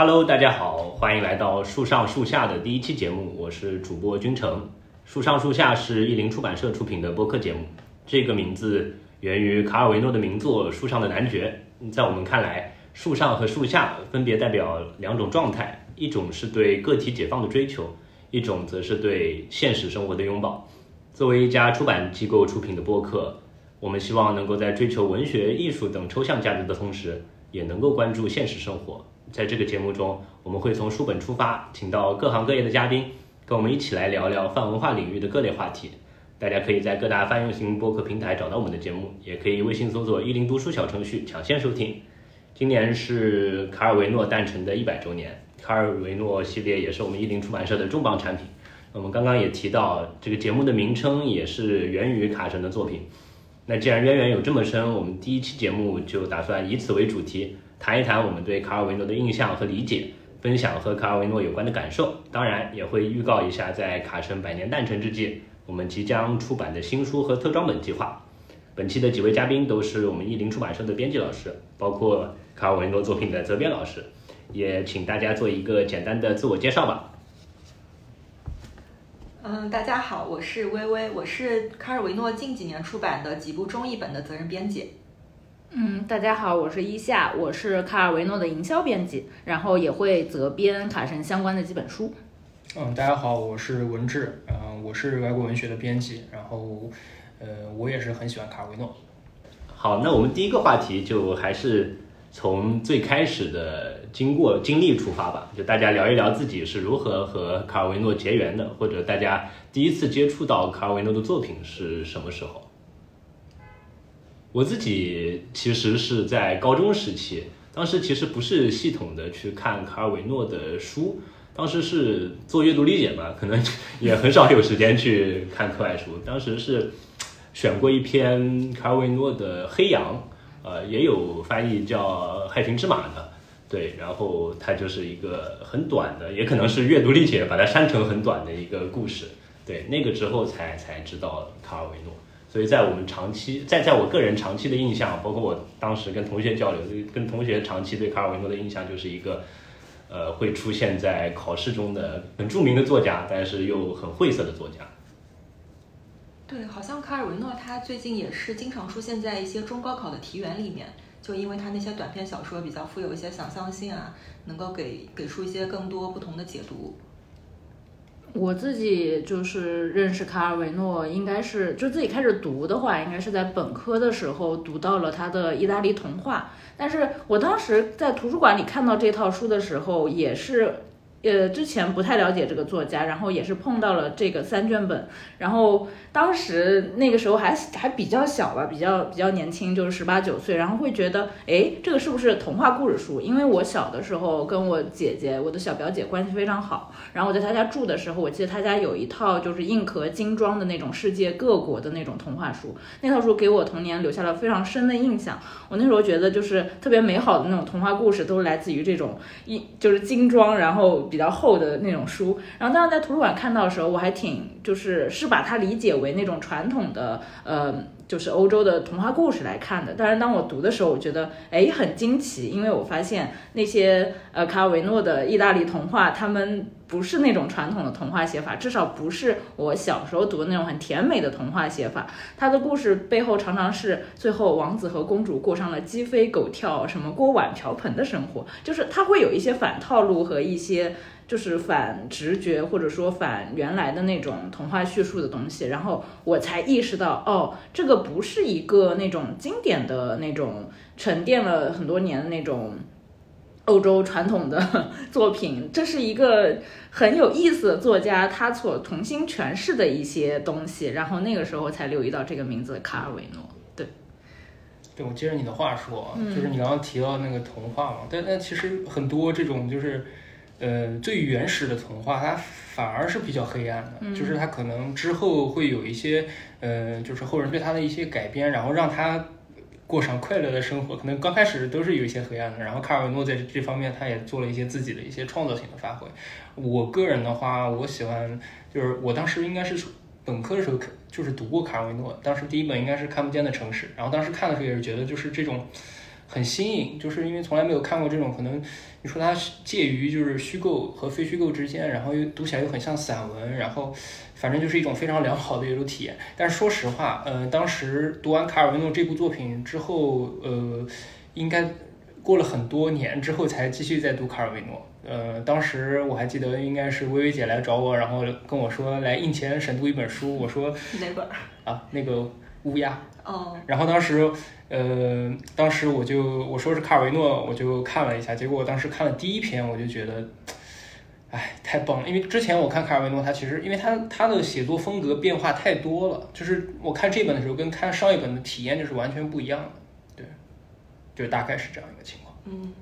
Hello，大家好，欢迎来到树上树下的第一期节目，我是主播君成。树上树下是译林出版社出品的播客节目，这个名字源于卡尔维诺的名作《树上的男爵》。在我们看来，树上和树下分别代表两种状态，一种是对个体解放的追求，一种则是对现实生活的拥抱。作为一家出版机构出品的播客，我们希望能够在追求文学、艺术等抽象价值的同时，也能够关注现实生活。在这个节目中，我们会从书本出发，请到各行各业的嘉宾，跟我们一起来聊聊泛文化领域的各类话题。大家可以在各大泛用型播客平台找到我们的节目，也可以微信搜索“一零读书”小程序抢先收听。今年是卡尔维诺诞辰的一百周年，卡尔维诺系列也是我们一零出版社的重磅产品。我们刚刚也提到，这个节目的名称也是源于卡神的作品。那既然渊源有这么深，我们第一期节目就打算以此为主题。谈一谈我们对卡尔维诺的印象和理解，分享和卡尔维诺有关的感受，当然也会预告一下在卡神百年诞辰之际，我们即将出版的新书和特装本计划。本期的几位嘉宾都是我们译林出版社的编辑老师，包括卡尔维诺作品的责编老师，也请大家做一个简单的自我介绍吧。嗯，大家好，我是微微，我是卡尔维诺近几年出版的几部中译本的责任编辑。嗯，大家好，我是伊夏，我是卡尔维诺的营销编辑，然后也会责编卡神相关的几本书。嗯，大家好，我是文志，嗯，我是外国文学的编辑，然后，呃，我也是很喜欢卡尔维诺。好，那我们第一个话题就还是从最开始的经过经历出发吧，就大家聊一聊自己是如何和卡尔维诺结缘的，或者大家第一次接触到卡尔维诺的作品是什么时候？我自己其实是在高中时期，当时其实不是系统的去看卡尔维诺的书，当时是做阅读理解嘛，可能 也很少有时间去看课外书。当时是选过一篇卡尔维诺的《黑羊》，呃，也有翻译叫《害群之马》的，对，然后它就是一个很短的，也可能是阅读理解把它删成很短的一个故事，对，那个之后才才知道卡尔维诺。所以在我们长期在在我个人长期的印象，包括我当时跟同学交流，跟同学长期对卡尔维诺的印象就是一个，呃，会出现在考试中的很著名的作家，但是又很晦涩的作家。对，好像卡尔维诺他最近也是经常出现在一些中高考的题源里面，就因为他那些短篇小说比较富有一些想象性啊，能够给给出一些更多不同的解读。我自己就是认识卡尔维诺，应该是就自己开始读的话，应该是在本科的时候读到了他的意大利童话。但是我当时在图书馆里看到这套书的时候，也是。呃，之前不太了解这个作家，然后也是碰到了这个三卷本，然后当时那个时候还还比较小吧，比较比较年轻，就是十八九岁，然后会觉得，哎，这个是不是童话故事书？因为我小的时候跟我姐姐，我的小表姐关系非常好，然后我在她家住的时候，我记得她家有一套就是硬壳精装的那种世界各国的那种童话书，那套书给我童年留下了非常深的印象。我那时候觉得就是特别美好的那种童话故事，都是来自于这种一就是精装，然后。比较厚的那种书，然后当时在图书馆看到的时候，我还挺就是是把它理解为那种传统的呃，就是欧洲的童话故事来看的。但是当我读的时候，我觉得哎很惊奇，因为我发现那些呃卡尔维诺的意大利童话，他们不是那种传统的童话写法，至少不是我小时候读的那种很甜美的童话写法。他的故事背后常常是最后王子和公主过上了鸡飞狗跳、什么锅碗瓢盆的生活，就是他会有一些反套路和一些。就是反直觉，或者说反原来的那种童话叙述的东西，然后我才意识到，哦，这个不是一个那种经典的那种沉淀了很多年的那种欧洲传统的 作品，这是一个很有意思的作家他所重新诠释的一些东西，然后那个时候才留意到这个名字卡尔维诺。对，对我接着你的话说，就是你刚刚提到那个童话嘛，但但其实很多这种就是。呃，最原始的童话，它反而是比较黑暗的，就是它可能之后会有一些，呃，就是后人对它的一些改编，然后让它过上快乐的生活。可能刚开始都是有一些黑暗的，然后卡尔维诺在这方面他也做了一些自己的一些创造性的发挥。我个人的话，我喜欢，就是我当时应该是本科的时候就是读过卡尔维诺，当时第一本应该是《看不见的城市》，然后当时看的时候也是觉得就是这种。很新颖，就是因为从来没有看过这种可能，你说它介于就是虚构和非虚构之间，然后又读起来又很像散文，然后反正就是一种非常良好的阅读体验。但是说实话，呃，当时读完卡尔维诺这部作品之后，呃，应该过了很多年之后才继续再读卡尔维诺。呃，当时我还记得应该是薇薇姐来找我，然后跟我说来印前审读一本书，我说哪本？啊，那个乌鸦。哦。然后当时。呃，当时我就我说是卡尔维诺，我就看了一下，结果我当时看了第一篇，我就觉得，哎，太棒了！因为之前我看卡尔维诺，他其实因为他他的写作风格变化太多了，就是我看这本的时候跟看上一本的体验就是完全不一样的，对，就大概是这样一个情况。嗯，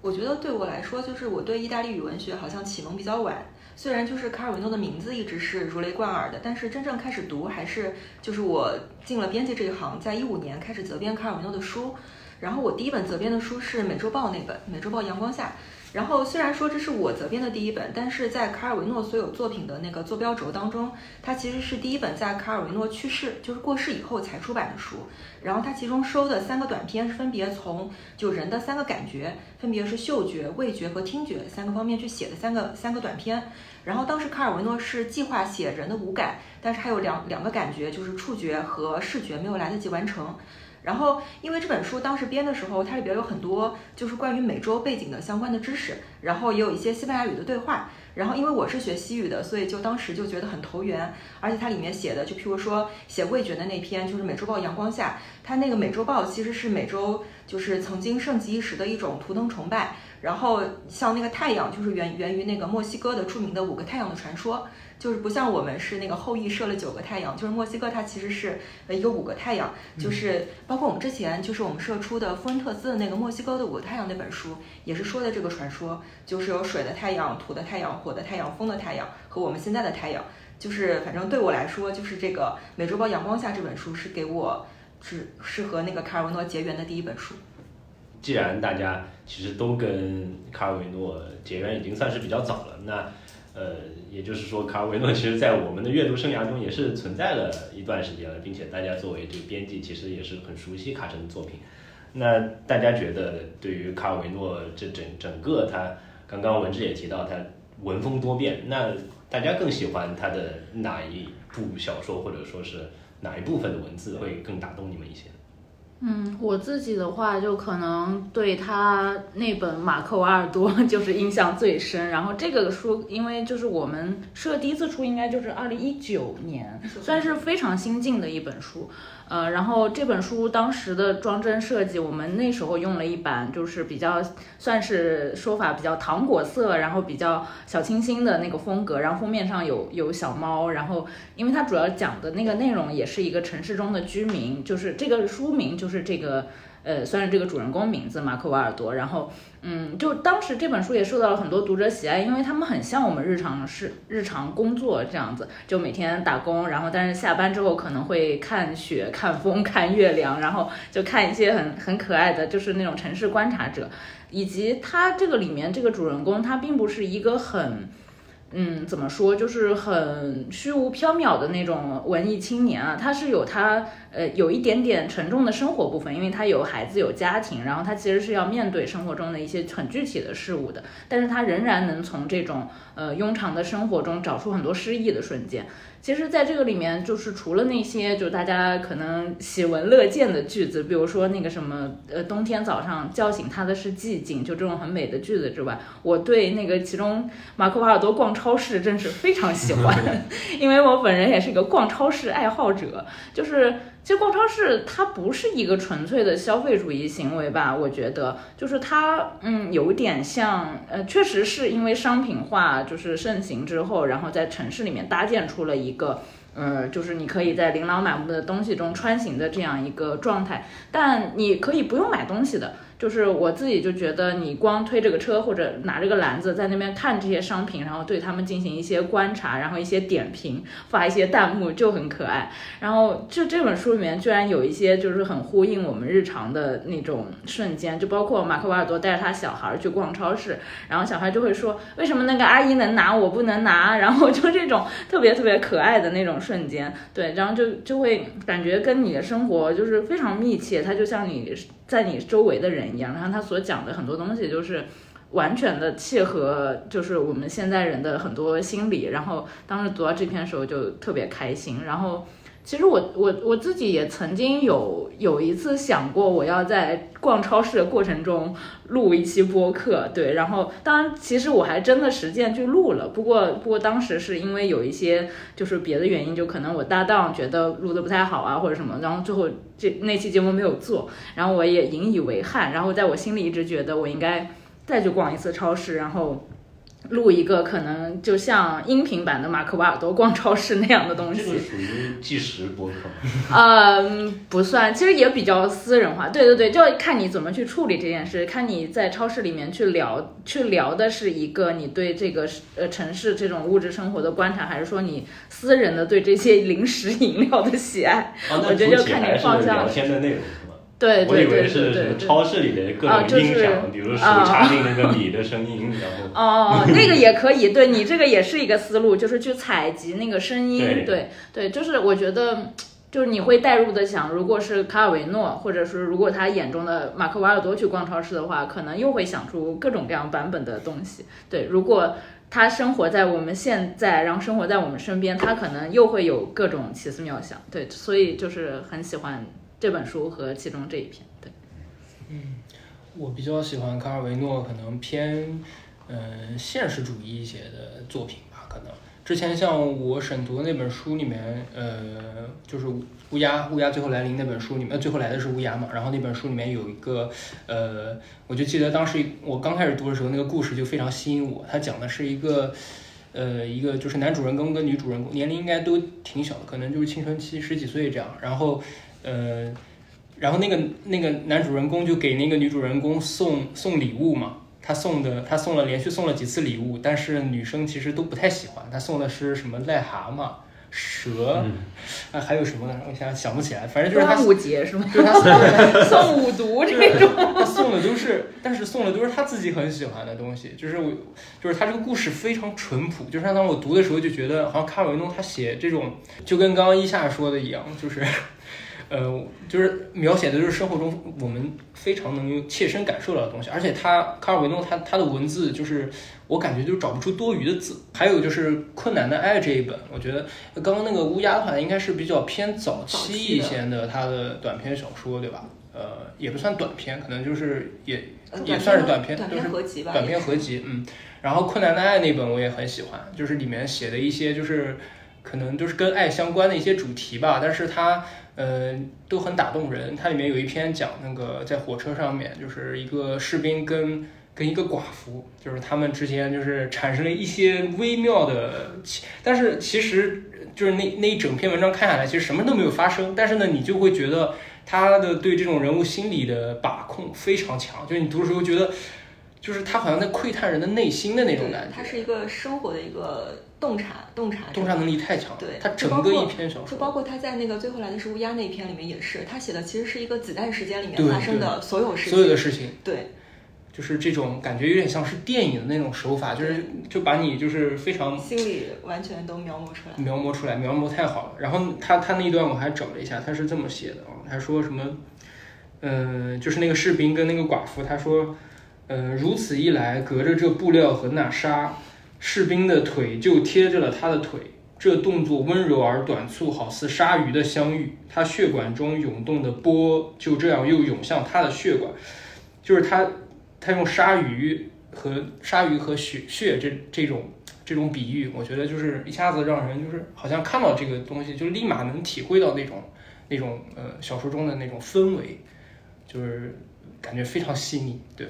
我觉得对我来说，就是我对意大利语文学好像启蒙比较晚。虽然就是卡尔维诺的名字一直是如雷贯耳的，但是真正开始读还是就是我进了编辑这一行，在一五年开始责编卡尔维诺的书。然后我第一本责编的书是《美洲豹》那本《美洲豹阳光下》。然后虽然说这是我责编的第一本，但是在卡尔维诺所有作品的那个坐标轴当中，它其实是第一本在卡尔维诺去世，就是过世以后才出版的书。然后它其中收的三个短篇，分别从就人的三个感觉，分别是嗅觉、味觉和听觉三个方面去写的三个三个短篇。然后当时卡尔维诺是计划写人的五感，但是还有两两个感觉，就是触觉和视觉没有来得及完成。然后，因为这本书当时编的时候，它里边有很多就是关于美洲背景的相关的知识，然后也有一些西班牙语的对话。然后，因为我是学西语的，所以就当时就觉得很投缘。而且它里面写的，就譬如说写味觉的那篇，就是美洲豹阳光下，它那个美洲豹其实是美洲就是曾经盛极一时的一种图腾崇拜。然后像那个太阳，就是源源于那个墨西哥的著名的五个太阳的传说。就是不像我们是那个后羿射了九个太阳，就是墨西哥它其实是呃一个五个太阳，就是包括我们之前就是我们射出的富恩特斯的那个墨西哥的五个太阳那本书，也是说的这个传说，就是有水的太阳、土的太阳、火的太阳、风的太阳和我们现在的太阳，就是反正对我来说，就是这个《美洲豹阳光下》这本书是给我是是和那个卡尔维诺结缘的第一本书。既然大家其实都跟卡尔维诺结缘已经算是比较早了，那。呃，也就是说，卡尔维诺其实在我们的阅读生涯中也是存在了一段时间了，并且大家作为这个编辑，其实也是很熟悉卡神的作品。那大家觉得，对于卡尔维诺这整整个他，刚刚文志也提到他文风多变，那大家更喜欢他的哪一部小说，或者说是哪一部分的文字会更打动你们一些？嗯，我自己的话就可能对他那本《马克·瓦尔多》就是印象最深。然后这个书，因为就是我们社第一次出，应该就是二零一九年，算是非常新进的一本书。呃，然后这本书当时的装帧设计，我们那时候用了一版，就是比较算是说法比较糖果色，然后比较小清新的那个风格。然后封面上有有小猫，然后因为它主要讲的那个内容也是一个城市中的居民，就是这个书名就是这个。呃，算是这个主人公名字马克瓦尔多，然后，嗯，就当时这本书也受到了很多读者喜爱，因为他们很像我们日常是日常工作这样子，就每天打工，然后但是下班之后可能会看雪、看风、看月亮，然后就看一些很很可爱的，就是那种城市观察者，以及他这个里面这个主人公，他并不是一个很。嗯，怎么说，就是很虚无缥缈的那种文艺青年啊，他是有他呃有一点点沉重的生活部分，因为他有孩子有家庭，然后他其实是要面对生活中的一些很具体的事物的，但是他仍然能从这种呃庸常的生活中找出很多诗意的瞬间。其实，在这个里面，就是除了那些就大家可能喜闻乐见的句子，比如说那个什么，呃，冬天早上叫醒他的是寂静，就这种很美的句子之外，我对那个其中马克·瓦尔多逛超市真是非常喜欢，因为我本人也是一个逛超市爱好者，就是。其实逛超市它不是一个纯粹的消费主义行为吧？我觉得就是它，嗯，有点像，呃，确实是因为商品化就是盛行之后，然后在城市里面搭建出了一个，呃，就是你可以在琳琅满目的东西中穿行的这样一个状态，但你可以不用买东西的。就是我自己就觉得，你光推这个车或者拿这个篮子在那边看这些商品，然后对他们进行一些观察，然后一些点评，发一些弹幕就很可爱。然后就这本书里面居然有一些就是很呼应我们日常的那种瞬间，就包括马克·瓦尔多带着他小孩去逛超市，然后小孩就会说为什么那个阿姨能拿我不能拿，然后就这种特别特别可爱的那种瞬间，对，然后就就会感觉跟你的生活就是非常密切，它就像你。在你周围的人一样，然后他所讲的很多东西就是完全的契合，就是我们现在人的很多心理。然后当时读到这篇的时候就特别开心。然后其实我我我自己也曾经有有一次想过，我要在逛超市的过程中录一期播客，对。然后当然，其实我还真的实践去录了，不过不过当时是因为有一些就是别的原因，就可能我搭档觉得录的不太好啊，或者什么，然后最后这那期节目没有做，然后我也引以为憾，然后在我心里一直觉得我应该再去逛一次超市，然后。录一个可能就像音频版的马克瓦尔多逛超市那样的东西，这个属于纪实播客。嗯，不算，其实也比较私人化。对对对，就看你怎么去处理这件事，看你在超市里面去聊，去聊的是一个你对这个呃城市这种物质生活的观察，还是说你私人的对这些零食饮料的喜爱？我觉得就看你方向。聊天的内容。对我以为是什么超市里的各种音响，比如手插进那个米的声音，然后哦，那个也可以，对你这个也是一个思路，就是去采集那个声音，对对，就是我觉得，就是你会代入的想，如果是卡尔维诺，或者是如果他眼中的马克瓦尔多去逛超市的话，可能又会想出各种各样版本的东西。对，如果他生活在我们现在，然后生活在我们身边，他可能又会有各种奇思妙想。对，所以就是很喜欢。这本书和其中这一篇，对，嗯，我比较喜欢卡尔维诺，可能偏嗯现实主义一些的作品吧。可能之前像我审读的那本书里面，呃，就是乌鸦乌鸦最后来临那本书里面，最后来的是乌鸦嘛。然后那本书里面有一个，呃，我就记得当时我刚开始读的时候，那个故事就非常吸引我。他讲的是一个，呃，一个就是男主人公跟女主人公年龄应该都挺小的，可能就是青春期十几岁这样。然后呃，然后那个那个男主人公就给那个女主人公送送礼物嘛，他送的他送了连续送了几次礼物，但是女生其实都不太喜欢。他送的是什么癞蛤蟆、蛇，啊还有什么呢？我想想不起来，反正就是他。端午节是吗？就是他送 送五毒 这种。他送的都是，但是送的都是他自己很喜欢的东西。就是我，就是他这个故事非常淳朴。就是当我读的时候就觉得，好像卡尔维诺他写这种，就跟刚刚一夏说的一样，就是。呃，就是描写的就是生活中我们非常能切身感受到的东西，而且他卡尔维诺他他的文字就是我感觉就找不出多余的字。还有就是《困难的爱》这一本，我觉得刚刚那个乌鸦的话应该是比较偏早期一些的他的短篇小说，对吧？呃，也不算短篇，可能就是也也算是短篇，短篇合集吧。短篇合集，嗯。然后《困难的爱》那本我也很喜欢，就是里面写的一些就是可能就是跟爱相关的一些主题吧，但是他。呃，都很打动人。它里面有一篇讲那个在火车上面，就是一个士兵跟跟一个寡妇，就是他们之间就是产生了一些微妙的，但是其实就是那那一整篇文章看下来，其实什么都没有发生。但是呢，你就会觉得他的对这种人物心理的把控非常强，就是你读的时候觉得，就是他好像在窥探人的内心的那种感觉。他是一个生活的一个。洞察，洞察，洞察能力太强。对，他整个一篇小说，就包括他在那个最后来的是乌鸦那一篇里面也是，他写的其实是一个子弹时间里面发生的所有事情，所有的事情。对，就是这种感觉有点像是电影的那种手法，就是就把你就是非常心里完全都描摹出来，描摹出来，描摹太好了。然后他他那一段我还找了一下，他是这么写的啊，他说什么？嗯，就是那个士兵跟那个寡妇，他说，嗯，如此一来，隔着这布料和那纱。士兵的腿就贴着了他的腿，这动作温柔而短促，好似鲨鱼的相遇。他血管中涌动的波就这样又涌向他的血管，就是他，他用鲨鱼和鲨鱼和血血这这种这种比喻，我觉得就是一下子让人就是好像看到这个东西，就立马能体会到那种那种呃小说中的那种氛围，就是感觉非常细腻，对。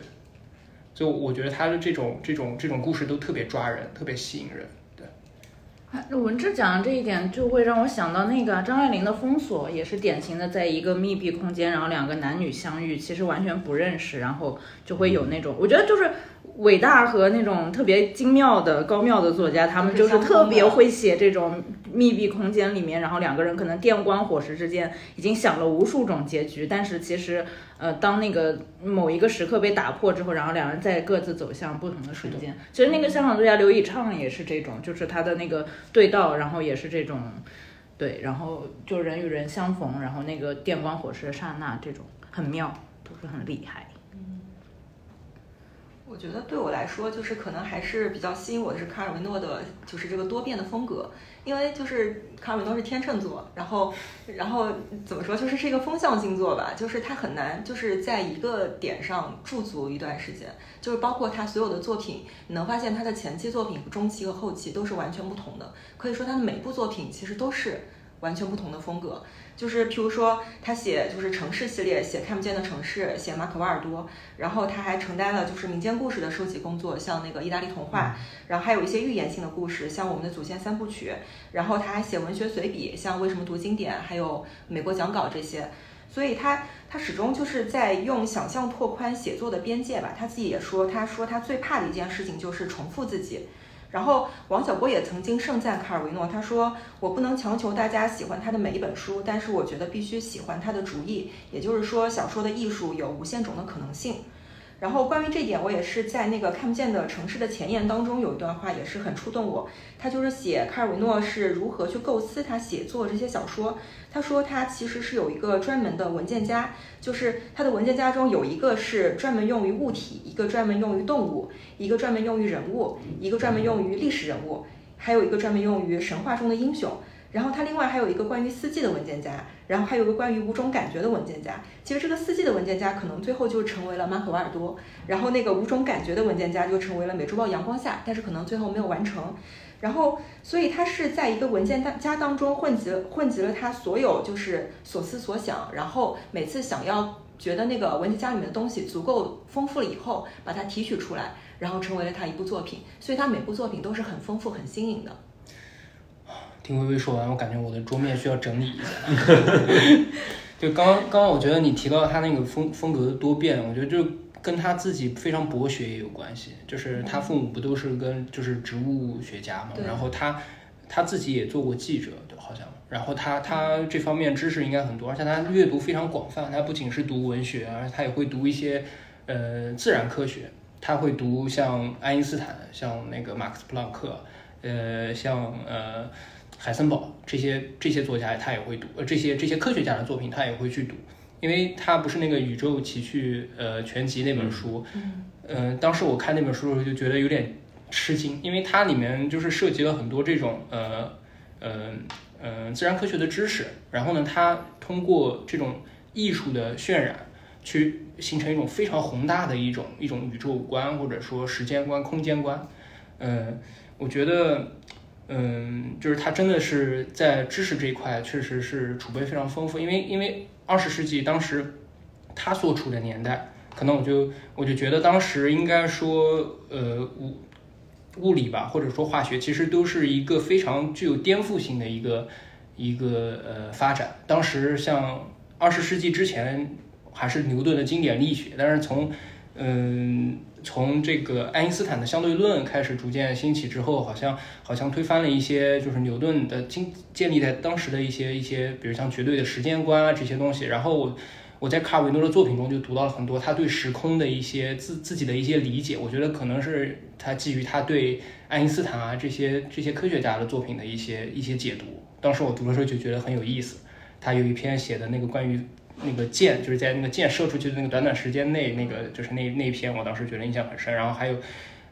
就我觉得他的这种这种这种故事都特别抓人，特别吸引人。对，文志讲的这一点就会让我想到那个张爱玲的《封锁》，也是典型的在一个密闭空间，然后两个男女相遇，其实完全不认识，然后就会有那种，我觉得就是。伟大和那种特别精妙的高妙的作家，他们就是特别会写这种密闭空间里面，然后两个人可能电光火石之间已经想了无数种结局，但是其实，呃，当那个某一个时刻被打破之后，然后两人再各自走向不同的瞬间。其实那个香港作家刘以畅也是这种，就是他的那个对道，然后也是这种，对，然后就人与人相逢，然后那个电光火石的刹那，这种很妙。都是很厉害。我觉得对我来说，就是可能还是比较吸引我的是卡尔维诺的，就是这个多变的风格。因为就是卡尔维诺是天秤座，然后，然后怎么说，就是是一个风向星座吧，就是他很难就是在一个点上驻足一段时间，就是包括他所有的作品，你能发现他的前期作品、中期和后期都是完全不同的，可以说他的每部作品其实都是完全不同的风格。就是譬如说，他写就是城市系列，写看不见的城市，写马可·瓦尔多，然后他还承担了就是民间故事的收集工作，像那个意大利童话，然后还有一些寓言性的故事，像我们的祖先三部曲，然后他还写文学随笔，像为什么读经典，还有美国讲稿这些，所以他他始终就是在用想象拓宽写作的边界吧。他自己也说，他说他最怕的一件事情就是重复自己。然后王小波也曾经盛赞卡尔维诺，他说：“我不能强求大家喜欢他的每一本书，但是我觉得必须喜欢他的主意。也就是说，小说的艺术有无限种的可能性。”然后关于这点，我也是在那个看不见的城市的前言当中有一段话也是很触动我。他就是写卡尔维诺是如何去构思他写作这些小说。他说他其实是有一个专门的文件夹，就是他的文件夹中有一个是专门用于物体，一个专门用于动物，一个专门用于人物，一个专门用于历史人物，还有一个专门用于神话中的英雄。然后他另外还有一个关于四季的文件夹，然后还有个关于五种感觉的文件夹。其实这个四季的文件夹可能最后就成为了马可瓦尔多，然后那个五种感觉的文件夹就成为了美洲豹阳光下，但是可能最后没有完成。然后，所以他是在一个文件夹当中混集了混集了他所有就是所思所想，然后每次想要觉得那个文件夹里面的东西足够丰富了以后，把它提取出来，然后成为了他一部作品。所以他每部作品都是很丰富、很新颖的。听微微说完，我感觉我的桌面需要整理一下。就刚刚刚刚，我觉得你提到他那个风风格的多变，我觉得就跟他自己非常博学也有关系。就是他父母不都是跟就是植物学家嘛，然后他他自己也做过记者，好像。然后他他这方面知识应该很多，而且他阅读非常广泛。他不仅是读文学，而且他也会读一些呃自然科学，他会读像爱因斯坦，像那个马克思普朗克，呃，像呃。海森堡这些这些作家他也会读，呃这些这些科学家的作品他也会去读，因为他不是那个宇宙奇趣呃全集那本书，嗯，当时我看那本书的时候就觉得有点吃惊，因为它里面就是涉及了很多这种呃呃呃自然科学的知识，然后呢，它通过这种艺术的渲染去形成一种非常宏大的一种一种宇宙观或者说时间观空间观，嗯，我觉得。嗯，就是他真的是在知识这一块，确实是储备非常丰富。因为因为二十世纪当时他所处的年代，可能我就我就觉得当时应该说，呃物物理吧，或者说化学，其实都是一个非常具有颠覆性的一个一个呃发展。当时像二十世纪之前还是牛顿的经典力学，但是从嗯。从这个爱因斯坦的相对论开始逐渐兴起之后，好像好像推翻了一些就是牛顿的经建立在当时的一些一些，比如像绝对的时间观啊这些东西。然后我我在卡尔维诺的作品中就读到了很多他对时空的一些自自己的一些理解。我觉得可能是他基于他对爱因斯坦啊这些这些科学家的作品的一些一些解读。当时我读的时候就觉得很有意思。他有一篇写的那个关于。那个箭就是在那个箭射出去的那个短短时间内，那个就是那那一篇，我当时觉得印象很深。然后还有，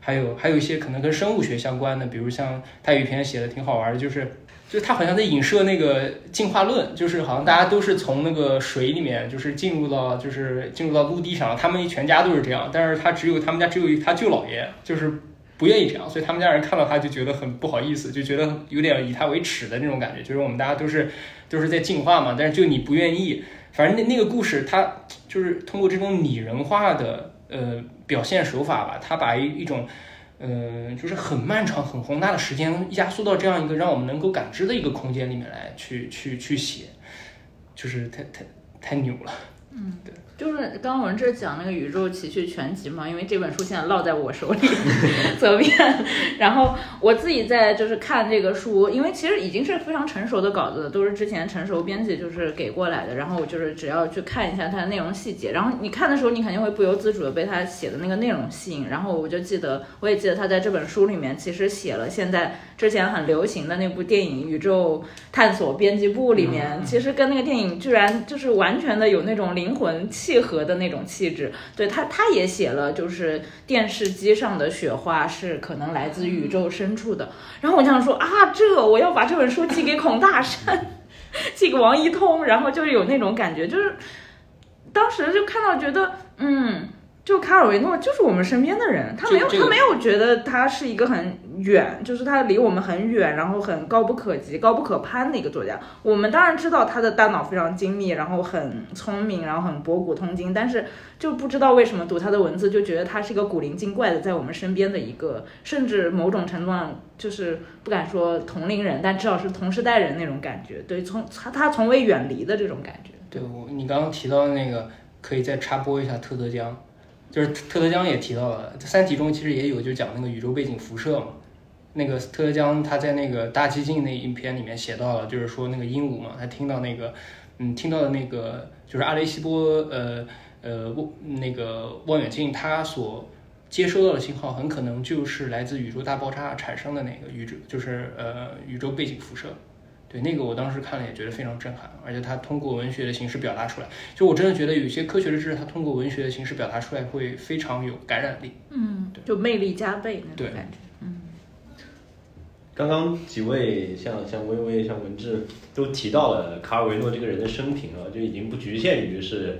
还有还有一些可能跟生物学相关的，比如像他有一篇写的挺好玩的，就是就是他好像在影射那个进化论，就是好像大家都是从那个水里面就是进入到就是进入到陆地上，他们全家都是这样，但是他只有他们家只有他舅姥爷就是不愿意这样，所以他们家人看到他就觉得很不好意思，就觉得有点以他为耻的那种感觉，就是我们大家都是 都是在进化嘛，但是就你不愿意。反正那那个故事，它就是通过这种拟人化的呃表现手法吧，它把一一种，呃，就是很漫长、很宏大的时间压缩到这样一个让我们能够感知的一个空间里面来，去去去写，就是太太太牛了。嗯，对。就是刚刚我们这讲那个宇宙奇趣全集嘛，因为这本书现在落在我手里 责编，然后我自己在就是看这个书，因为其实已经是非常成熟的稿子，都是之前成熟编辑就是给过来的，然后我就是只要去看一下它的内容细节，然后你看的时候你肯定会不由自主的被他写的那个内容吸引，然后我就记得我也记得他在这本书里面其实写了现在之前很流行的那部电影《宇宙探索编辑部》里面，其实跟那个电影居然就是完全的有那种。灵魂契合的那种气质。对他，他也写了，就是电视机上的雪花是可能来自宇宙深处的。然后我想说啊，这我要把这本书寄给孔大山，寄给王一通，然后就是有那种感觉，就是当时就看到觉得，嗯。就卡尔维诺就是我们身边的人，他没有他没有觉得他是一个很远，就是他离我们很远，然后很高不可及、高不可攀的一个作家。我们当然知道他的大脑非常精密，然后很聪明，然后很博古通今，但是就不知道为什么读他的文字就觉得他是一个古灵精怪的，在我们身边的一个，甚至某种程度上就是不敢说同龄人，但至少是同时代人那种感觉。对，从他他从未远离的这种感觉。对我，你刚刚提到那个，可以再插播一下特德江。就是特德江也提到了，《三体》中其实也有就讲那个宇宙背景辐射嘛。那个特德江他在那个大激进那一篇里面写到了，就是说那个鹦鹉嘛，他听到那个，嗯，听到的那个就是阿雷西波呃呃望那个望远镜，它所接收到的信号很可能就是来自宇宙大爆炸产生的那个宇宙，就是呃宇宙背景辐射。对那个，我当时看了也觉得非常震撼，而且他通过文学的形式表达出来，就我真的觉得有些科学的知识，他通过文学的形式表达出来会非常有感染力。嗯，对，就魅力加倍那种感觉。刚刚几位像像微微、像文志都提到了卡尔维诺这个人的生平啊，就已经不局限于是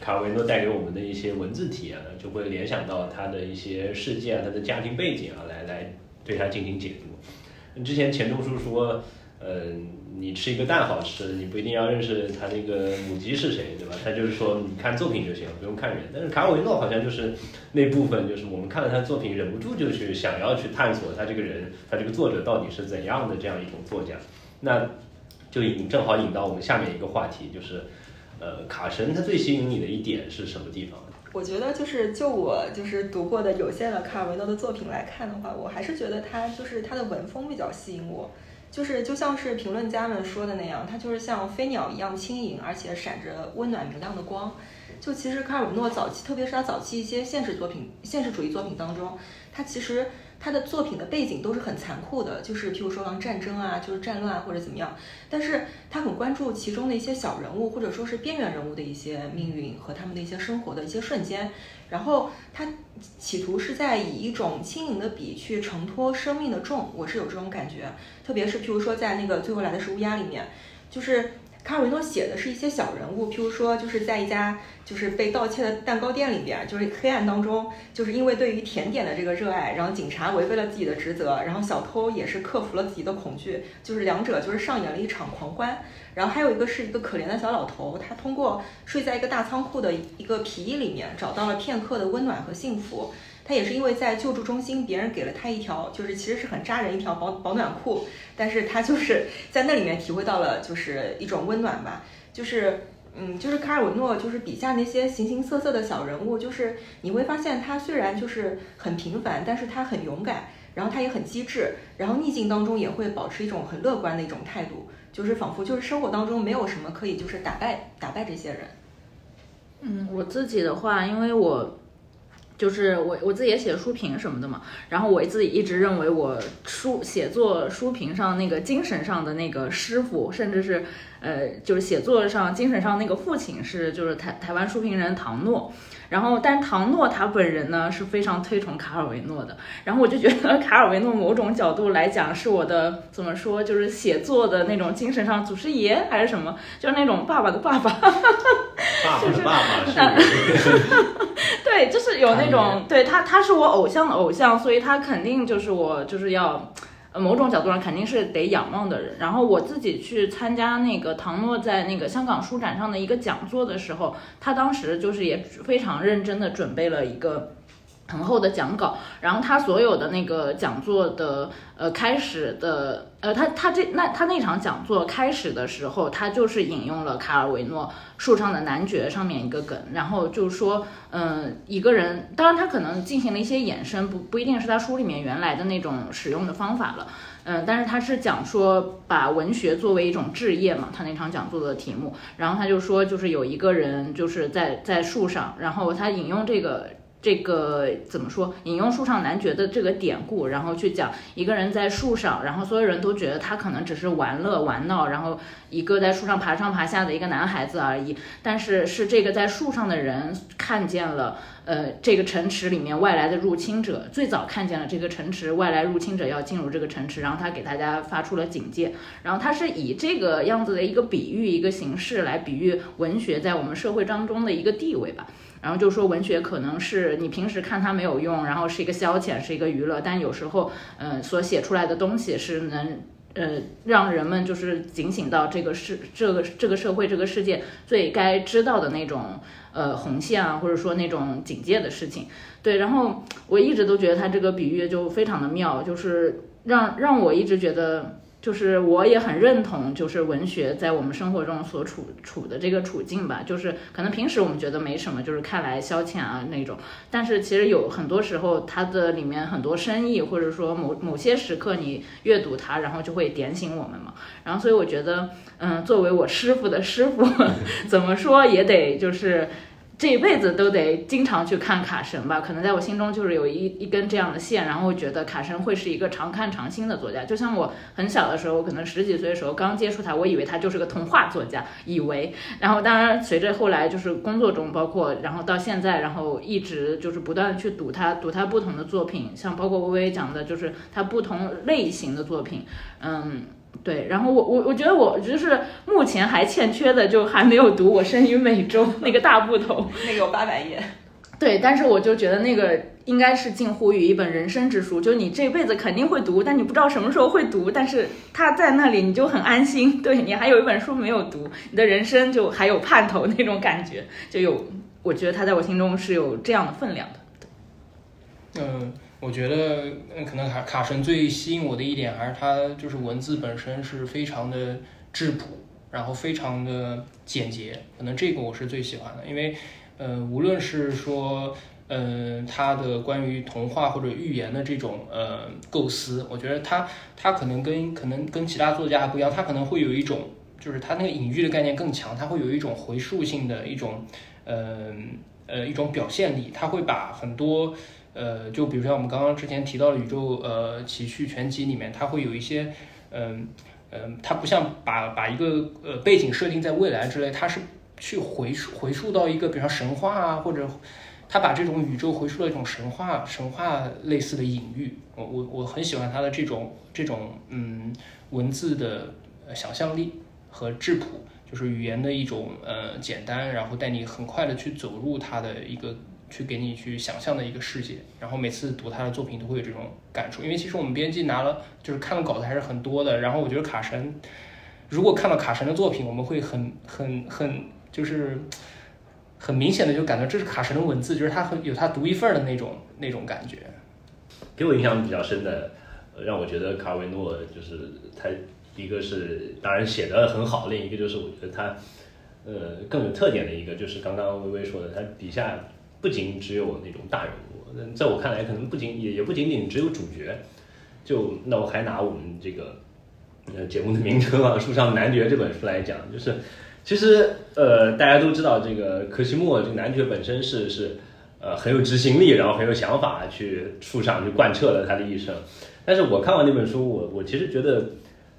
卡尔维诺带给我们的一些文字体验了，就会联想到他的一些事件啊、他的家庭背景啊，来来对他进行解读。之前钱钟书说。嗯，你吃一个蛋好吃，你不一定要认识他那个母鸡是谁，对吧？他就是说，你看作品就行了，不用看人。但是卡尔维诺好像就是那部分，就是我们看了他作品，忍不住就去想要去探索他这个人，他这个作者到底是怎样的这样一种作家。那就引正好引到我们下面一个话题，就是呃，卡神他最吸引你的一点是什么地方？我觉得就是就我就是读过的有限的卡尔维诺的作品来看的话，我还是觉得他就是他的文风比较吸引我。就是就像是评论家们说的那样，它就是像飞鸟一样轻盈，而且闪着温暖明亮的光。就其实卡尔维诺早期，特别是他早期一些现实作品、现实主义作品当中，他其实。他的作品的背景都是很残酷的，就是譬如说像战争啊，就是战乱或者怎么样。但是他很关注其中的一些小人物，或者说是边缘人物的一些命运和他们的一些生活的一些瞬间。然后他企图是在以一种轻盈的笔去承托生命的重，我是有这种感觉。特别是譬如说在那个最后来的是乌鸦里面，就是。卡尔维诺写的是一些小人物，譬如说，就是在一家就是被盗窃的蛋糕店里边，就是黑暗当中，就是因为对于甜点的这个热爱，然后警察违背了自己的职责，然后小偷也是克服了自己的恐惧，就是两者就是上演了一场狂欢。然后还有一个是一个可怜的小老头，他通过睡在一个大仓库的一个皮衣里面，找到了片刻的温暖和幸福。他也是因为在救助中心，别人给了他一条，就是其实是很扎人一条保保暖裤，但是他就是在那里面体会到了就是一种温暖吧，就是嗯，就是卡尔维诺就是笔下那些形形色色的小人物，就是你会发现他虽然就是很平凡，但是他很勇敢，然后他也很机智，然后逆境当中也会保持一种很乐观的一种态度，就是仿佛就是生活当中没有什么可以就是打败打败这些人。嗯，我自己的话，因为我。就是我我自己也写书评什么的嘛，然后我自己一直认为我书写作书评上那个精神上的那个师傅，甚至是呃就是写作上精神上那个父亲是就是台台湾书评人唐诺。然后，但是唐诺他本人呢是非常推崇卡尔维诺的。然后我就觉得卡尔维诺某种角度来讲是我的怎么说，就是写作的那种精神上祖师爷还是什么，就是那种爸爸的爸爸。爸爸的 爸爸是。对，就是有那种对他，他是我偶像的偶像，所以他肯定就是我就是要。呃，某种角度上肯定是得仰望的人。然后我自己去参加那个唐诺在那个香港书展上的一个讲座的时候，他当时就是也非常认真的准备了一个。很厚的讲稿，然后他所有的那个讲座的呃开始的呃他他这那他那场讲座开始的时候，他就是引用了卡尔维诺树上的男爵上面一个梗，然后就是说嗯一个人，当然他可能进行了一些衍生，不不一定是他书里面原来的那种使用的方法了，嗯，但是他是讲说把文学作为一种置业嘛，他那场讲座的题目，然后他就说就是有一个人就是在在树上，然后他引用这个。这个怎么说？引用树上男爵的这个典故，然后去讲一个人在树上，然后所有人都觉得他可能只是玩乐玩闹，然后一个在树上爬上爬下的一个男孩子而已。但是是这个在树上的人看见了，呃，这个城池里面外来的入侵者，最早看见了这个城池外来入侵者要进入这个城池，然后他给大家发出了警戒。然后他是以这个样子的一个比喻一个形式来比喻文学在我们社会当中的一个地位吧。然后就说文学可能是你平时看它没有用，然后是一个消遣，是一个娱乐，但有时候，嗯，所写出来的东西是能，呃，让人们就是警醒到这个世这个这个社会这个世界最该知道的那种，呃，红线啊，或者说那种警戒的事情。对，然后我一直都觉得他这个比喻就非常的妙，就是让让我一直觉得。就是我也很认同，就是文学在我们生活中所处处的这个处境吧。就是可能平时我们觉得没什么，就是看来消遣啊那种。但是其实有很多时候，它的里面很多深意，或者说某某些时刻你阅读它，然后就会点醒我们嘛。然后所以我觉得，嗯，作为我师傅的师傅，怎么说也得就是。这一辈子都得经常去看卡神吧，可能在我心中就是有一一根这样的线，然后觉得卡神会是一个常看常新的作家。就像我很小的时候，可能十几岁的时候刚接触他，我以为他就是个童话作家，以为。然后当然随着后来就是工作中，包括然后到现在，然后一直就是不断去读他，读他不同的作品，像包括微微讲的，就是他不同类型的作品，嗯。对，然后我我我觉得我就是目前还欠缺的，就还没有读《我生于美洲》那个大部头，那个有八百页。对，但是我就觉得那个应该是近乎于一本人生之书，就你这辈子肯定会读，但你不知道什么时候会读，但是它在那里你就很安心。对你还有一本书没有读，你的人生就还有盼头那种感觉，就有，我觉得它在我心中是有这样的分量的。嗯。我觉得，可能卡卡神最吸引我的一点，还是他就是文字本身是非常的质朴，然后非常的简洁，可能这个我是最喜欢的。因为，呃，无论是说，嗯，他的关于童话或者寓言的这种呃构思，我觉得他他可能跟可能跟其他作家还不一样，他可能会有一种，就是他那个隐喻的概念更强，他会有一种回溯性的一种，呃呃一种表现力，他会把很多。呃，就比如像我们刚刚之前提到的《宇宙呃奇趣全集》里面，它会有一些，嗯嗯，它不像把把一个呃背景设定在未来之类，它是去回溯回溯到一个，比如神话啊，或者它把这种宇宙回溯到一种神话神话类似的隐喻。我我我很喜欢它的这种这种嗯文字的想象力和质朴，就是语言的一种呃简单，然后带你很快的去走入它的一个。去给你去想象的一个世界，然后每次读他的作品都会有这种感触，因为其实我们编辑拿了就是看了稿子还是很多的，然后我觉得卡神，如果看到卡神的作品，我们会很很很就是很明显的就感觉这是卡神的文字，就是他很有他独一份的那种那种感觉。给我印象比较深的，让我觉得卡维诺就是他一个是当然写的很好，另一个就是我觉得他呃更有特点的一个就是刚刚微微说的，他底下。不仅只有那种大人物，在我看来，可能不仅也也不仅仅只有主角。就那我还拿我们这个呃节目的名称啊，《树上男爵》这本书来讲，就是其实呃大家都知道，这个柯西莫这个男爵本身是是呃很有执行力，然后很有想法，去树上就贯彻了他的一生。但是我看完那本书，我我其实觉得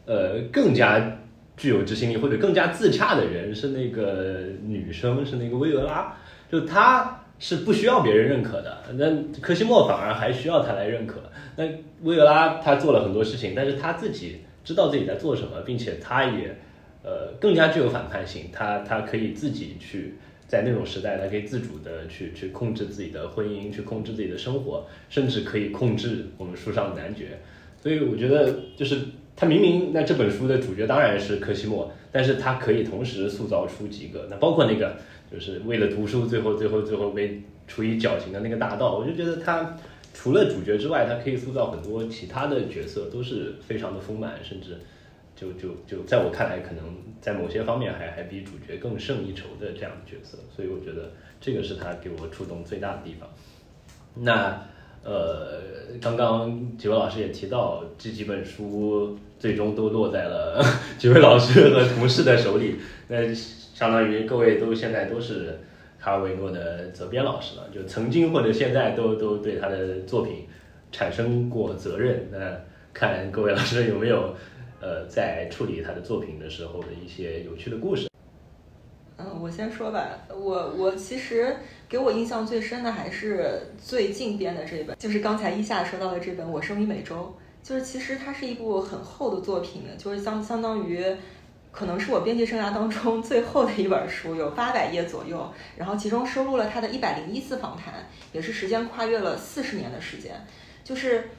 呃更加具有执行力或者更加自洽的人是那个女生，是那个薇俄拉，就她。是不需要别人认可的，那柯西莫反而还需要他来认可。那维格拉他做了很多事情，但是他自己知道自己在做什么，并且他也呃更加具有反叛性。他他可以自己去在那种时代，他可以自主的去去控制自己的婚姻，去控制自己的生活，甚至可以控制我们书上的男爵。所以我觉得就是他明明那这本书的主角当然是柯西莫，但是他可以同时塑造出几个，那包括那个。就是为了读书，最后最后最后被处以绞刑的那个大盗，我就觉得他除了主角之外，他可以塑造很多其他的角色，都是非常的丰满，甚至就就就在我看来，可能在某些方面还还比主角更胜一筹的这样的角色，所以我觉得这个是他给我触动最大的地方。那呃，刚刚几位老师也提到，这几本书最终都落在了 几位老师和同事的手里，那。相当于各位都现在都是卡尔维诺的责编老师了，就曾经或者现在都都对他的作品产生过责任。那看各位老师有没有呃在处理他的作品的时候的一些有趣的故事。嗯，我先说吧，我我其实给我印象最深的还是最近编的这本，就是刚才一下说到的这本《我生于美洲》，就是其实它是一部很厚的作品，就是相相当于可能是我编辑生涯当中 最后的一本书，有八百页左右，然后其中收录了他的一百零一次访谈，也是时间跨越了四十年的时间，就是。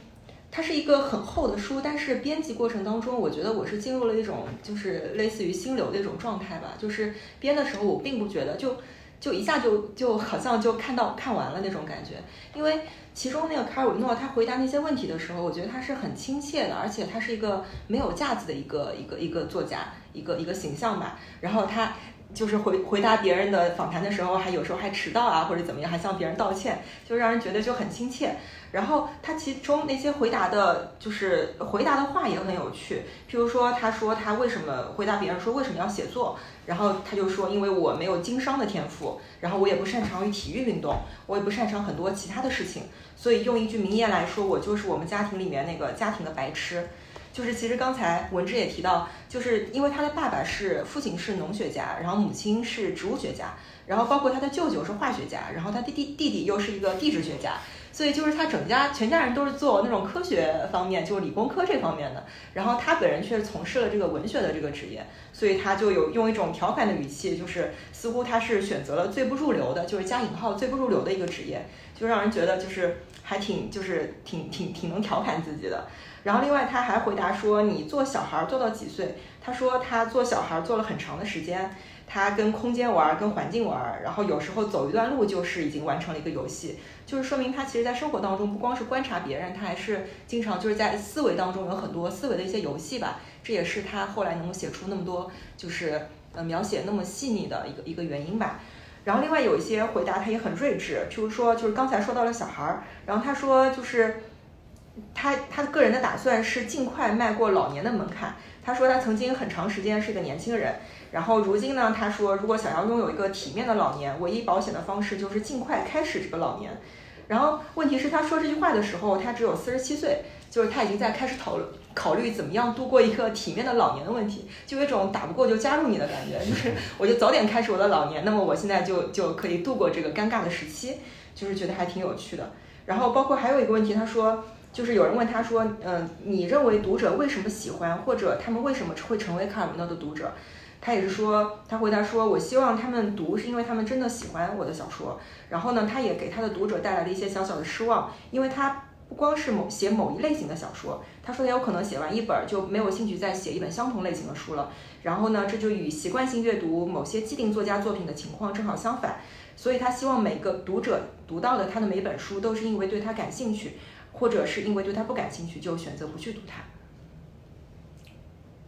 它是一个很厚的书，但是编辑过程当中，我觉得我是进入了一种就是类似于心流的一种状态吧。就是编的时候，我并不觉得就就一下就就好像就看到看完了那种感觉。因为其中那个卡尔维诺他回答那些问题的时候，我觉得他是很亲切的，而且他是一个没有架子的一个一个一个作家，一个一个形象吧。然后他就是回回答别人的访谈的时候，还有时候还迟到啊或者怎么样，还向别人道歉，就让人觉得就很亲切。然后他其中那些回答的，就是回答的话也很有趣。譬如说，他说他为什么回答别人说为什么要写作，然后他就说因为我没有经商的天赋，然后我也不擅长于体育运动，我也不擅长很多其他的事情，所以用一句名言来说，我就是我们家庭里面那个家庭的白痴。就是其实刚才文志也提到，就是因为他的爸爸是父亲是农学家，然后母亲是植物学家，然后包括他的舅舅是化学家，然后他弟弟弟弟又是一个地质学家。所以就是他整家全家人都是做那种科学方面，就是理工科这方面的，然后他本人却从事了这个文学的这个职业，所以他就有用一种调侃的语气，就是似乎他是选择了最不入流的，就是加引号最不入流的一个职业，就让人觉得就是还挺就是挺挺挺能调侃自己的。然后另外他还回答说，你做小孩做到几岁？他说他做小孩做了很长的时间。他跟空间玩，跟环境玩，然后有时候走一段路就是已经完成了一个游戏，就是说明他其实，在生活当中不光是观察别人，他还是经常就是在思维当中有很多思维的一些游戏吧。这也是他后来能够写出那么多，就是呃描写那么细腻的一个一个原因吧。然后另外有一些回答他也很睿智，譬如说就是刚才说到了小孩儿，然后他说就是他他个人的打算是尽快迈过老年的门槛。他说他曾经很长时间是个年轻人。然后如今呢？他说，如果想要拥有一个体面的老年，唯一保险的方式就是尽快开始这个老年。然后问题是，他说这句话的时候，他只有四十七岁，就是他已经在开始讨论考虑怎么样度过一个体面的老年的问题，就有一种打不过就加入你的感觉，就是我就早点开始我的老年，那么我现在就就可以度过这个尴尬的时期，就是觉得还挺有趣的。然后包括还有一个问题，他说，就是有人问他说，嗯，你认为读者为什么喜欢，或者他们为什么会成为卡尔维诺的读者？他也是说，他回答说：“我希望他们读，是因为他们真的喜欢我的小说。然后呢，他也给他的读者带来了一些小小的失望，因为他不光是某写某一类型的小说，他说他有可能写完一本就没有兴趣再写一本相同类型的书了。然后呢，这就与习惯性阅读某些既定作家作品的情况正好相反。所以他希望每个读者读到的他的每本书都是因为对他感兴趣，或者是因为对他不感兴趣就选择不去读它。”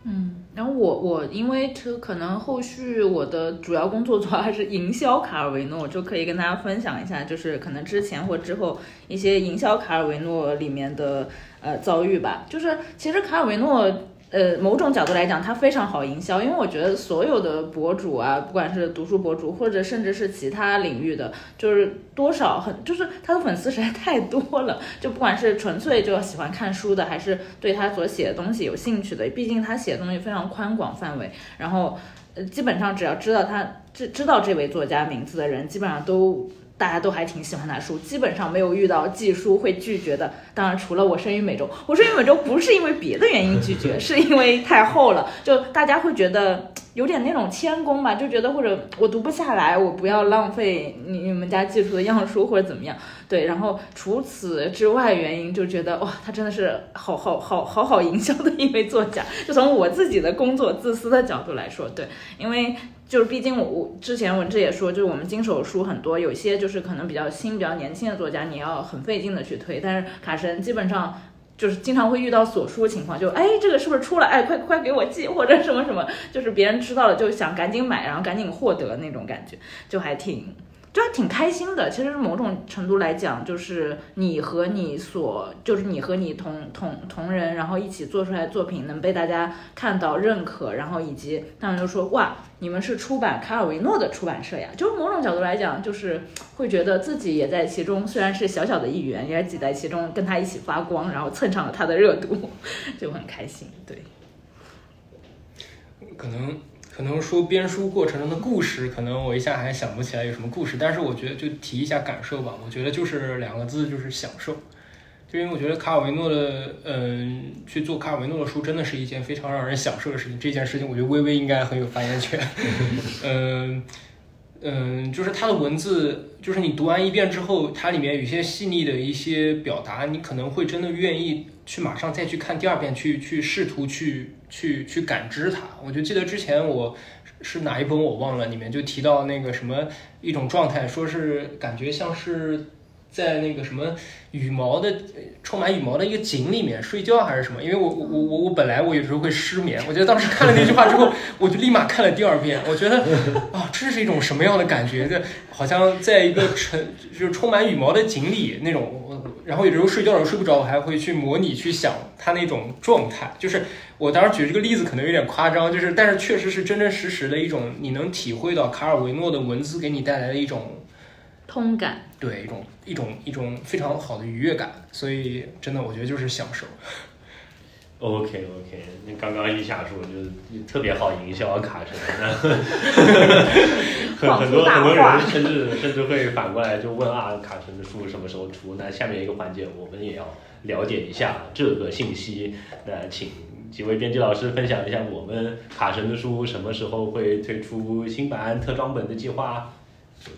嗯，然后我我因为这可能后续我的主要工作主要还是营销卡尔维诺，就可以跟大家分享一下，就是可能之前或之后一些营销卡尔维诺里面的呃遭遇吧。就是其实卡尔维诺。呃，某种角度来讲，它非常好营销，因为我觉得所有的博主啊，不管是读书博主，或者甚至是其他领域的，就是多少很，就是他的粉丝实在太多了。就不管是纯粹就喜欢看书的，还是对他所写的东西有兴趣的，毕竟他写的东西非常宽广范围。然后，呃，基本上只要知道他知知道这位作家名字的人，基本上都。大家都还挺喜欢他书，基本上没有遇到寄书会拒绝的。当然，除了我生于美洲，我生于美洲不是因为别的原因拒绝，是因为太厚了，就大家会觉得。有点那种谦恭吧，就觉得或者我读不下来，我不要浪费你你们家寄出的样书或者怎么样。对，然后除此之外原因就觉得哇，他真的是好好好好好营销的一位作家。就从我自己的工作自私的角度来说，对，因为就是毕竟我我之前文志也说，就是我们经手书很多，有些就是可能比较新、比较年轻的作家，你要很费劲的去推，但是卡神基本上。就是经常会遇到锁书情况，就哎，这个是不是出了？哎，快快给我寄，或者什么什么，就是别人知道了就想赶紧买，然后赶紧获得那种感觉，就还挺就还挺开心的。其实某种程度来讲，就是你和你所，就是你和你同同同人，然后一起做出来的作品能被大家看到、认可，然后以及他们就说哇，你们是出版卡尔维诺的出版社呀。就某种角度来讲，就是会觉得自己也在其中，虽然是小小的一员，也挤在其中，跟他一起发光，然后蹭上了他的热度，就很开心。对，可能。可能说编书过程中的故事，可能我一下还想不起来有什么故事，但是我觉得就提一下感受吧。我觉得就是两个字，就是享受。就因为我觉得卡尔维诺的，嗯，去做卡尔维诺的书，真的是一件非常让人享受的事情。这件事情，我觉得微微应该很有发言权。嗯 嗯，就是他的文字，就是你读完一遍之后，它里面有些细腻的一些表达，你可能会真的愿意去马上再去看第二遍，去去试图去。去去感知它，我就记得之前我是哪一本我忘了，里面就提到那个什么一种状态，说是感觉像是在那个什么羽毛的充满羽毛的一个井里面睡觉还是什么？因为我我我我本来我有时候会失眠，我觉得当时看了那句话之后，我就立马看了第二遍，我觉得啊，这是一种什么样的感觉？这好像在一个沉就是充满羽毛的井里那种。然后有时候睡觉的时候睡不着，我还会去模拟去想他那种状态。就是我当时举这个例子可能有点夸张，就是但是确实是真真实实的一种，你能体会到卡尔维诺的文字给你带来的一种通感，对一种一种一种非常好的愉悦感。所以真的，我觉得就是享受。OK OK，那刚刚一下说就特别好营销卡神，很很多很多人甚至甚至会反过来就问啊，卡神的书什么时候出？那下面一个环节我们也要了解一下这个信息。那请几位编辑老师分享一下我们卡神的书什么时候会推出新版特装本的计划，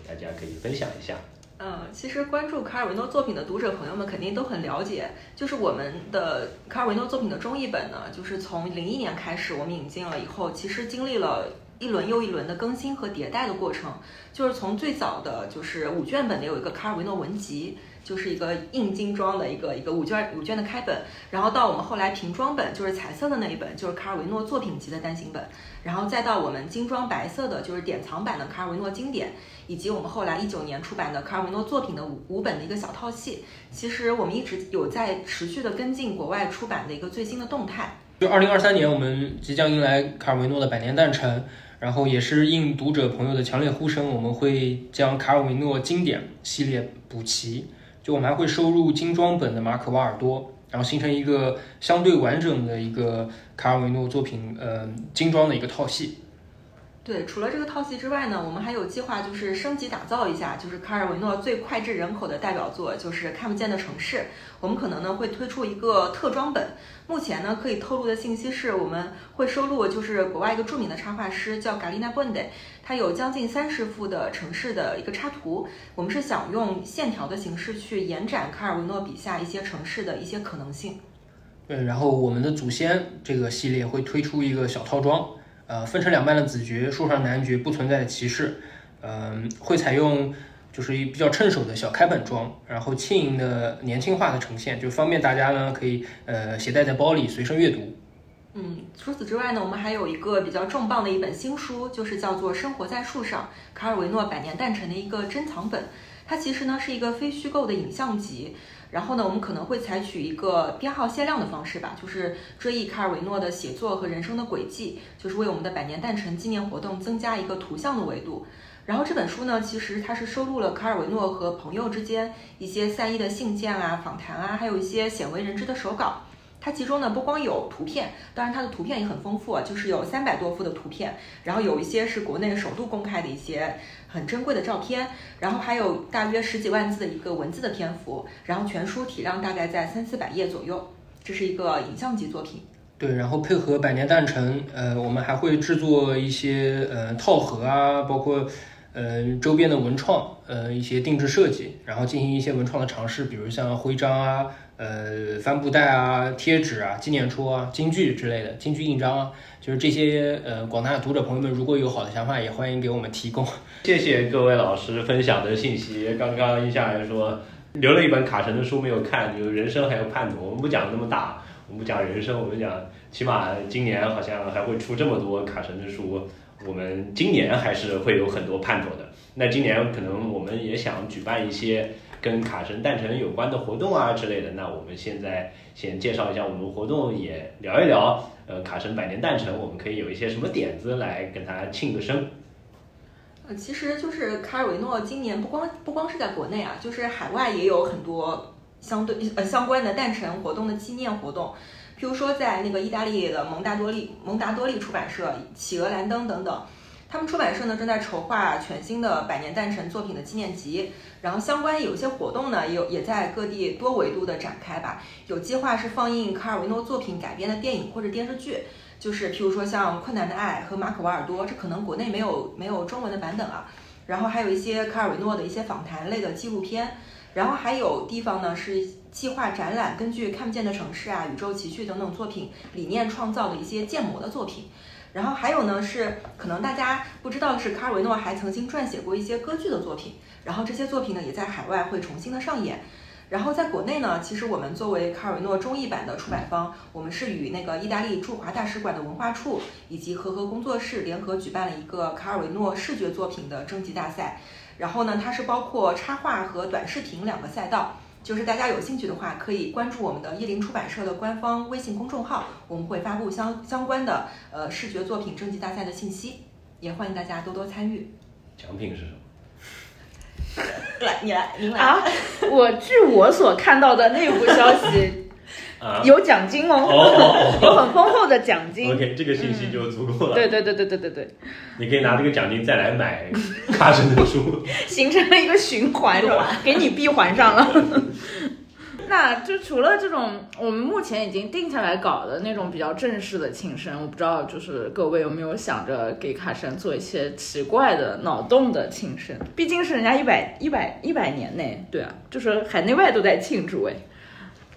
大家可以分享一下。嗯，其实关注卡尔维诺作品的读者朋友们肯定都很了解，就是我们的卡尔维诺作品的中译本呢，就是从零一年开始我们引进了以后，其实经历了一轮又一轮的更新和迭代的过程，就是从最早的就是五卷本的有一个卡尔维诺文集。就是一个硬精装的一个一个五卷五卷的开本，然后到我们后来平装本，就是彩色的那一本，就是卡尔维诺作品集的单行本，然后再到我们精装白色的，就是典藏版的卡尔维诺经典，以及我们后来一九年出版的卡尔维诺作品的五五本的一个小套系。其实我们一直有在持续的跟进国外出版的一个最新的动态。就二零二三年，我们即将迎来卡尔维诺的百年诞辰，然后也是应读者朋友的强烈呼声，我们会将卡尔维诺经典系列补齐。我们还会收入精装本的马可·瓦尔多，然后形成一个相对完整的一个卡尔维诺作品，呃，精装的一个套系。对，除了这个套系之外呢，我们还有计划，就是升级打造一下，就是卡尔维诺最脍炙人口的代表作，就是《看不见的城市》。我们可能呢会推出一个特装本。目前呢可以透露的信息是，我们会收录就是国外一个著名的插画师叫嘎丽娜·本德，他有将近三十幅的城市的一个插图。我们是想用线条的形式去延展卡尔维诺笔下一些城市的一些可能性。对，然后我们的祖先这个系列会推出一个小套装。呃，分成两半的子爵，树上男爵不存在的骑士，嗯，会采用就是一比较趁手的小开本装，然后轻盈的年轻化的呈现，就方便大家呢可以呃携带在包里随身阅读。嗯，除此之外呢，我们还有一个比较重磅的一本新书，就是叫做《生活在树上》，卡尔维诺百年诞辰的一个珍藏本。它其实呢是一个非虚构的影像集。然后呢，我们可能会采取一个编号限量的方式吧，就是追忆卡尔维诺的写作和人生的轨迹，就是为我们的百年诞辰纪念活动增加一个图像的维度。然后这本书呢，其实它是收录了卡尔维诺和朋友之间一些散佚的信件啊、访谈啊，还有一些鲜为人知的手稿。它其中呢不光有图片，当然它的图片也很丰富啊，就是有三百多幅的图片，然后有一些是国内首度公开的一些很珍贵的照片，然后还有大约十几万字的一个文字的篇幅，然后全书体量大概在三四百页左右，这是一个影像级作品。对，然后配合百年诞辰，呃，我们还会制作一些呃套盒啊，包括呃周边的文创，呃一些定制设计，然后进行一些文创的尝试，比如像徽章啊。呃，帆布袋啊，贴纸啊，纪念戳啊，京剧之类的，京剧印章啊，就是这些。呃，广大的读者朋友们，如果有好的想法，也欢迎给我们提供。谢谢各位老师分享的信息。刚刚一下来说，留了一本卡神的书没有看，就人生还有叛徒。我们不讲那么大，我们不讲人生，我们讲起码今年好像还会出这么多卡神的书。我们今年还是会有很多盼头的。那今年可能我们也想举办一些跟卡神诞辰有关的活动啊之类的。那我们现在先介绍一下我们活动，也聊一聊，呃，卡神百年诞辰，我们可以有一些什么点子来跟他庆个生。呃，其实就是卡尔维诺今年不光不光是在国内啊，就是海外也有很多相对呃相关的诞辰活动的纪念活动，譬如说在那个意大利的蒙大多利蒙达多利出版社、企鹅蓝灯等等，他们出版社呢正在筹划全新的百年诞辰作品的纪念集，然后相关有些活动呢，也有也在各地多维度的展开吧，有计划是放映卡尔维诺作品改编的电影或者电视剧。就是譬如说像《困难的爱》和《马可·瓦尔多》，这可能国内没有没有中文的版本啊。然后还有一些卡尔维诺的一些访谈类的纪录片，然后还有地方呢是计划展览根据《看不见的城市》啊、《宇宙奇趣》等等作品理念创造的一些建模的作品。然后还有呢是可能大家不知道的是，卡尔维诺还曾经撰写过一些歌剧的作品，然后这些作品呢也在海外会重新的上演。然后在国内呢，其实我们作为卡尔维诺中译版的出版方，我们是与那个意大利驻华大使馆的文化处以及和合工作室联合举办了一个卡尔维诺视觉作品的征集大赛。然后呢，它是包括插画和短视频两个赛道。就是大家有兴趣的话，可以关注我们的译林出版社的官方微信公众号，我们会发布相相关的呃视觉作品征集大赛的信息，也欢迎大家多多参与。奖品是什么？来，你来，您来。啊，我据我所看到的内部消息，啊有奖金哦 有很丰厚的奖哦金。，OK，这个信息就足够了。对对对对对对对，你可以拿这个奖金再来买 卡神的书。形成了一个循环？给你闭环上了。那就除了这种我们目前已经定下来搞的那种比较正式的庆生，我不知道就是各位有没有想着给卡神做一些奇怪的脑洞的庆生？毕竟是人家一百一百一百年内，对啊，就是海内外都在庆祝哎。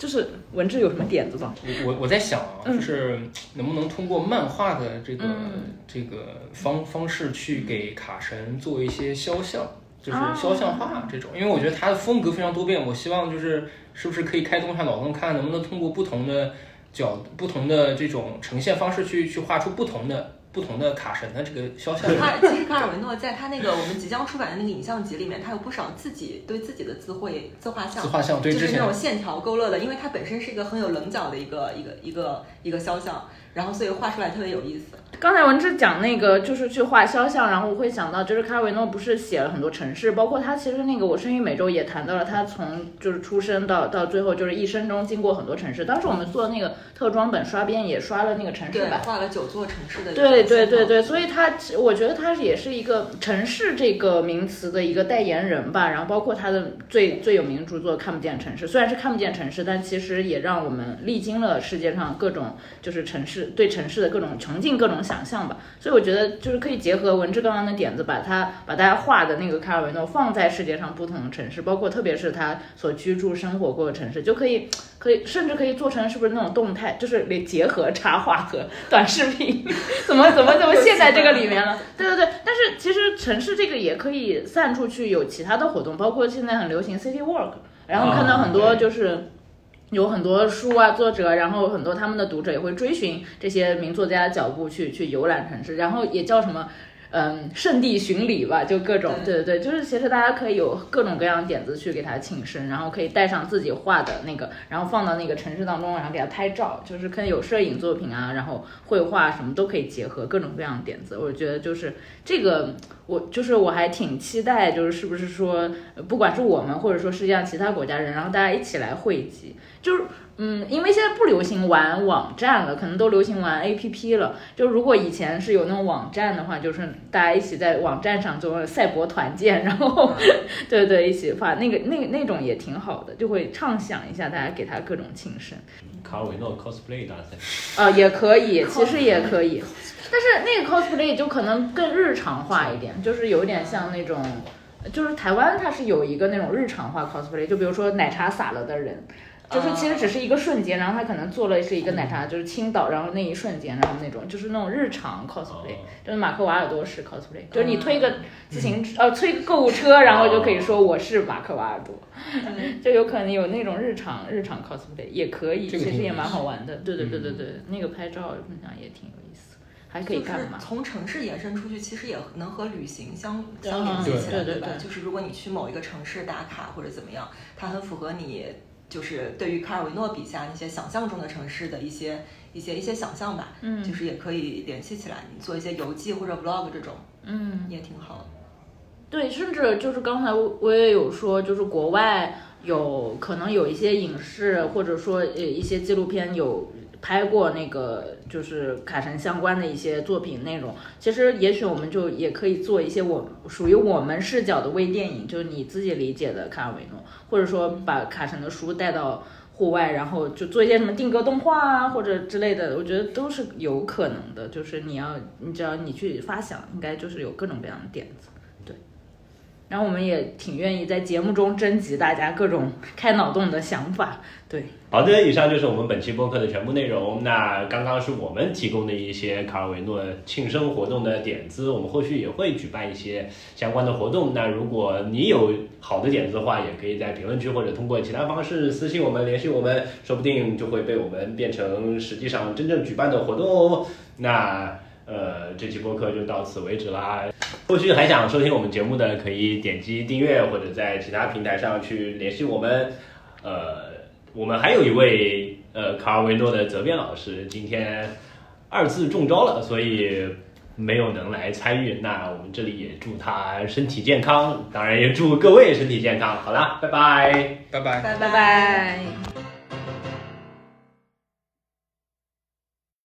就是文志有什么点子吗？我我我在想啊，就是能不能通过漫画的这个、嗯。这个方方式去给卡神做一些肖像，就是啊肖像画这种，因为我觉得他的风格非常多变，我希望就是是不是可以开动一下脑洞，看看能不能通过不同的角、不同的这种呈现方式去去画出不同的不同的卡神的这个肖像。他其实卡尔维诺在他那个我们即将出版的那个影像集里面，他有不少自己对自己的自绘自画像自，画像对就是那种线条勾勒的，因为他本身是一个很有棱角的一个一个一个一个肖像，然后所以画出来特别有意思。刚才文志讲那个就是去画肖像，然后我会想到，就是卡尔维诺不是写了很多城市，包括他其实那个《我生于美洲》也谈到了他从就是出生到到最后就是一生中经过很多城市。当时我们做那个特装本刷边也刷了那个城市对，版。画了九座城市的对对对对，所以他我觉得他也是一个城市这个名词的一个代言人吧。然后包括他的最最有名的著作《看不见城市》，虽然是看不见城市，但其实也让我们历经了世界上各种就是城市对城市的各种穷尽各种想象吧。所以我觉得就是可以结合文志刚刚的点子，把它把大家画的那个卡尔维诺放在世界上不同的城市，包括特别是他所居住生活过的城市，就可以可以甚至可以做成是不是那种动态，就是连结合插画和 短视频，怎么怎么怎么陷在这个里面了？对对对，但是其实城市这个也可以散出去，有其他的活动，包括现在很流行 City Walk，然后看到很多就是。有很多书啊，作者，然后很多他们的读者也会追寻这些名作家的脚步去去游览城市，然后也叫什么，嗯，圣地巡礼吧，就各种，对对对，就是其实大家可以有各种各样的点子去给他庆生，然后可以带上自己画的那个，然后放到那个城市当中，然后给他拍照，就是可以有摄影作品啊，然后绘画什么都可以结合各种各样的点子，我觉得就是这个。我就是我还挺期待，就是是不是说，呃不管是我们或者说世界上其他国家人，然后大家一起来汇集，就是嗯，因为现在不流行玩网站了，可能都流行玩 APP 了。就如果以前是有那种网站的话，就是大家一起在网站上做赛博团建，然后 对对一起发那个那那种也挺好的，就会畅想一下，大家给他各种庆生。卡尔维诺 cosplay 大赛，啊，也可以，其实也可以，但是那个 cosplay 就可能更日常化一点，就是有点像那种，就是台湾它是有一个那种日常化 cosplay，就比如说奶茶洒了的人。就是其实只是一个瞬间，然后他可能做了是一个奶茶，就是倾倒，然后那一瞬间，然后那种就是那种日常 cosplay，就是马克瓦尔多式 cosplay，就是你推个自行呃推个购物车，然后就可以说我是马克瓦尔多，就有可能有那种日常日常 cosplay 也可以，其实也蛮好玩的。对对对对对，那个拍照分享也挺有意思。还可以干嘛？从城市延伸出去，其实也能和旅行相相联系起来，对对对。就是如果你去某一个城市打卡或者怎么样，它很符合你就是对于卡尔维诺笔下那些想象中的城市的一些一些一些想象吧。嗯就是也可以联系起来，你做一些游记或者 vlog 这种嗯，也挺好的。对，甚至就是刚才我我也有说，就是国外有可能有一些影视或者说呃一些纪录片有拍过那个就是卡神相关的一些作品内容。其实也许我们就也可以做一些我属于我们视角的微电影，就是你自己理解的卡尔维诺，或者说把卡神的书带到。户外，然后就做一些什么定格动画啊，或者之类的，我觉得都是有可能的。就是你要，你只要你去发想，应该就是有各种各样的点子。然后我们也挺愿意在节目中征集大家各种开脑洞的想法。对，好的，以上就是我们本期播客的全部内容。那刚刚是我们提供的一些卡尔维诺庆生活动的点子，我们后续也会举办一些相关的活动。那如果你有好的点子的话，也可以在评论区或者通过其他方式私信我们、联系我们，说不定就会被我们变成实际上真正举办的活动哦。那呃，这期播客就到此为止啦。后续还想收听我们节目的，可以点击订阅或者在其他平台上去联系我们。呃。我们还有一位呃卡尔维诺的责编老师，今天二次中招了，所以没有能来参与。那我们这里也祝他身体健康，当然也祝各位身体健康。好啦，拜拜，拜拜，拜拜拜。